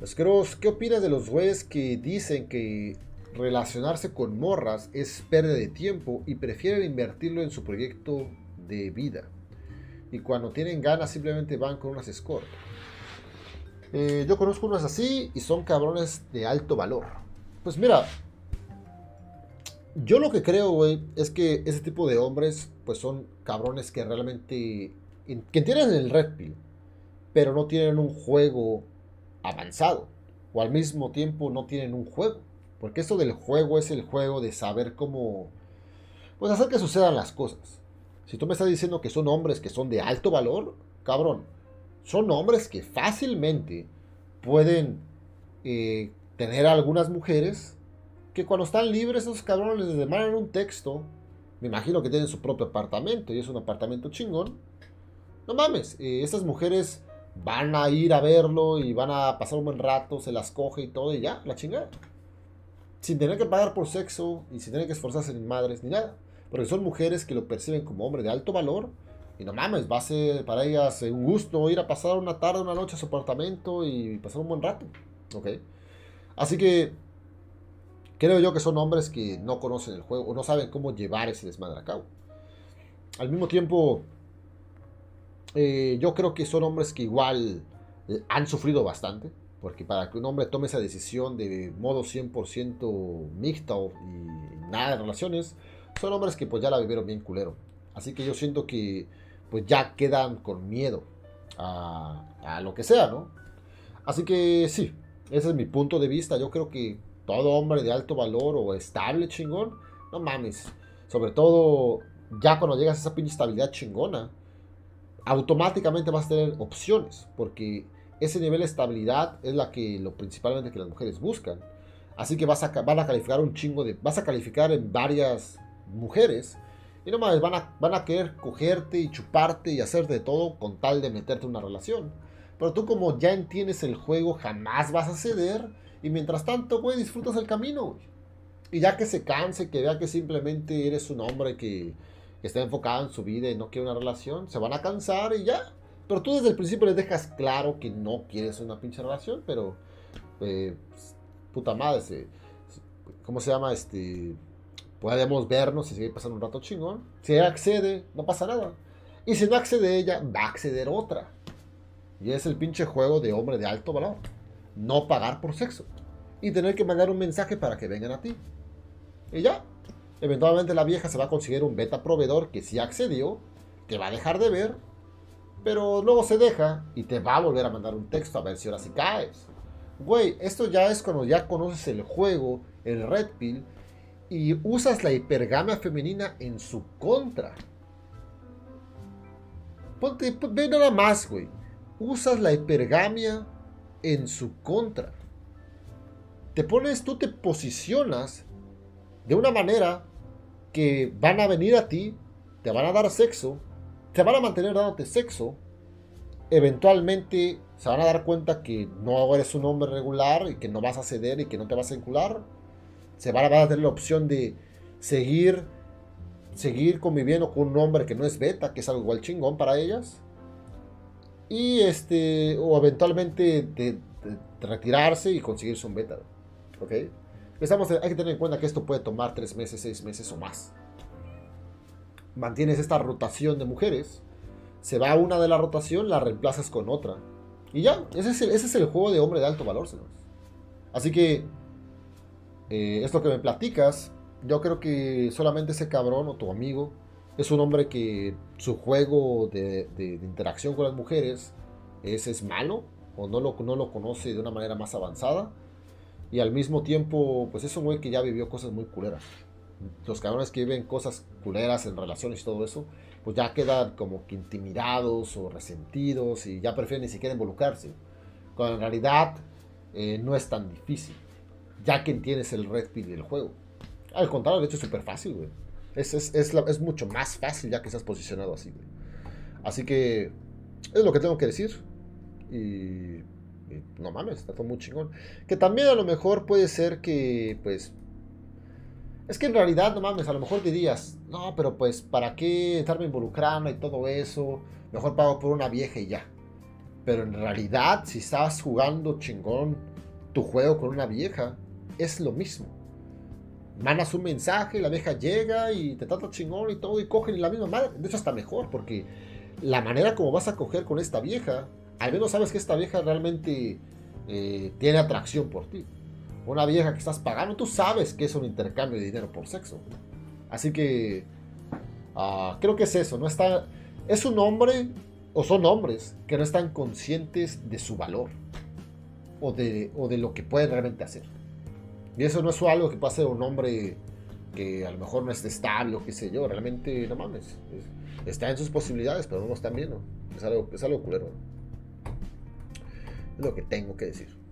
Escros, ¿qué opinas de los güeyes que dicen que relacionarse con morras es pérdida de tiempo y prefieren invertirlo en su proyecto de vida? Y cuando tienen ganas simplemente van con unas escort. Eh, yo conozco unos así y son cabrones de alto valor. Pues mira, yo lo que creo, güey, es que ese tipo de hombres, pues son cabrones que realmente, que tienen el red pill, pero no tienen un juego avanzado. O al mismo tiempo no tienen un juego. Porque esto del juego es el juego de saber cómo, pues hacer que sucedan las cosas. Si tú me estás diciendo que son hombres que son de alto valor, cabrón, son hombres que fácilmente pueden eh, tener algunas mujeres que cuando están libres esos cabrones les demandan un texto. Me imagino que tienen su propio apartamento y es un apartamento chingón. No mames, eh, esas mujeres van a ir a verlo y van a pasar un buen rato, se las coge y todo y ya, la chingada. Sin tener que pagar por sexo y sin tener que esforzarse ni madres ni nada. Porque son mujeres que lo perciben como hombre de alto valor. Y no mames, va a ser para ellas un gusto ir a pasar una tarde, una noche a su apartamento y pasar un buen rato. ¿Ok? Así que creo yo que son hombres que no conocen el juego o no saben cómo llevar ese desmadre a cabo. Al mismo tiempo, eh, yo creo que son hombres que igual eh, han sufrido bastante, porque para que un hombre tome esa decisión de modo 100% mixto y nada de relaciones, son hombres que pues ya la vivieron bien culero. Así que yo siento que pues ya quedan con miedo a, a lo que sea, ¿no? Así que sí, ese es mi punto de vista. Yo creo que todo hombre de alto valor o estable chingón, no mames. Sobre todo ya cuando llegas a esa pinche estabilidad chingona, automáticamente vas a tener opciones, porque ese nivel de estabilidad es la que lo principalmente que las mujeres buscan. Así que vas a, van a calificar un chingo de, vas a calificar en varias mujeres y no van a, van a querer cogerte y chuparte y hacer de todo con tal de meterte en una relación. Pero tú como ya entiendes el juego jamás vas a ceder y mientras tanto, güey, disfrutas el camino, Y ya que se canse, que vea que simplemente eres un hombre que está enfocado en su vida y no quiere una relación, se van a cansar y ya. Pero tú desde el principio les dejas claro que no quieres una pinche relación, pero eh, puta madre, ¿cómo se llama? Este, podemos vernos y seguir pasando un rato chingón. Si ella accede, no pasa nada. Y si no accede ella, va a acceder otra. Y es el pinche juego de hombre de alto valor. No pagar por sexo. Y tener que mandar un mensaje para que vengan a ti. Y ya, Eventualmente la vieja se va a conseguir un beta proveedor que sí accedió, te va a dejar de ver, pero luego se deja y te va a volver a mandar un texto a ver si ahora sí caes. Güey, esto ya es cuando ya conoces el juego, el red pill, y usas la hipergamia femenina en su contra. Ponte, ve nada más, güey. Usas la hipergamia en su contra. Te pones, tú te posicionas de una manera que van a venir a ti, te van a dar sexo, te van a mantener dándote sexo, eventualmente se van a dar cuenta que no eres un hombre regular y que no vas a ceder y que no te vas a encular, se van a, tener la opción de seguir seguir conviviendo con un hombre que no es beta, que es algo igual chingón para ellas. Y este, o eventualmente de, retirarse y conseguirse un beta. ¿Ok? Estamos, hay que tener en cuenta que esto puede tomar tres meses, seis meses o más. Mantienes esta rotación de mujeres, se va una de la rotación, la reemplazas con otra. Y ya, ese es el, ese es el juego de hombre de alto valor, señores. Así que, eh, esto que me platicas, yo creo que solamente ese cabrón o tu amigo es un hombre que su juego de, interacción con las mujeres es, es malo o no lo, no lo conoce de una manera más avanzada y al mismo tiempo, pues es un güey que ya vivió cosas muy culeras. Los cabrones que viven cosas culeras en relaciones y todo eso, pues ya quedan como que intimidados o resentidos y ya prefieren ni siquiera involucrarse. Cuando en realidad eh, no es tan difícil, ya que entiendes el red pill del juego. Al contrario, de hecho es súper fácil, güey. Es, es, es, es, mucho más fácil ya que estás posicionado así, güey. Así que es lo que tengo que decir. Y no mames, está todo muy chingón. Que también a lo mejor puede ser que, pues. Es que en realidad, no mames, a lo mejor dirías, no, pero pues, ¿para qué estarme involucrando y todo eso? Mejor pago por una vieja y ya. Pero en realidad, si estás jugando chingón tu juego con una vieja, es lo mismo. Mandas un mensaje, la vieja llega y te trata chingón y todo, y cogen la misma madre. De hecho, hasta mejor, porque la manera como vas a coger con esta vieja, al menos sabes que esta vieja realmente eh, tiene atracción por ti. Una vieja que estás pagando, tú sabes que es un intercambio de dinero por sexo. Así que ah, creo que es eso, no está. Es un hombre, o son hombres, que no están conscientes de su valor o de, o de lo que pueden realmente hacer. Y eso no es algo que pase a un hombre que a lo mejor no esté estable o qué sé yo, realmente no mames. está en sus posibilidades, pero no lo están viendo. Es algo, es algo culero. Lo que tengo que decir.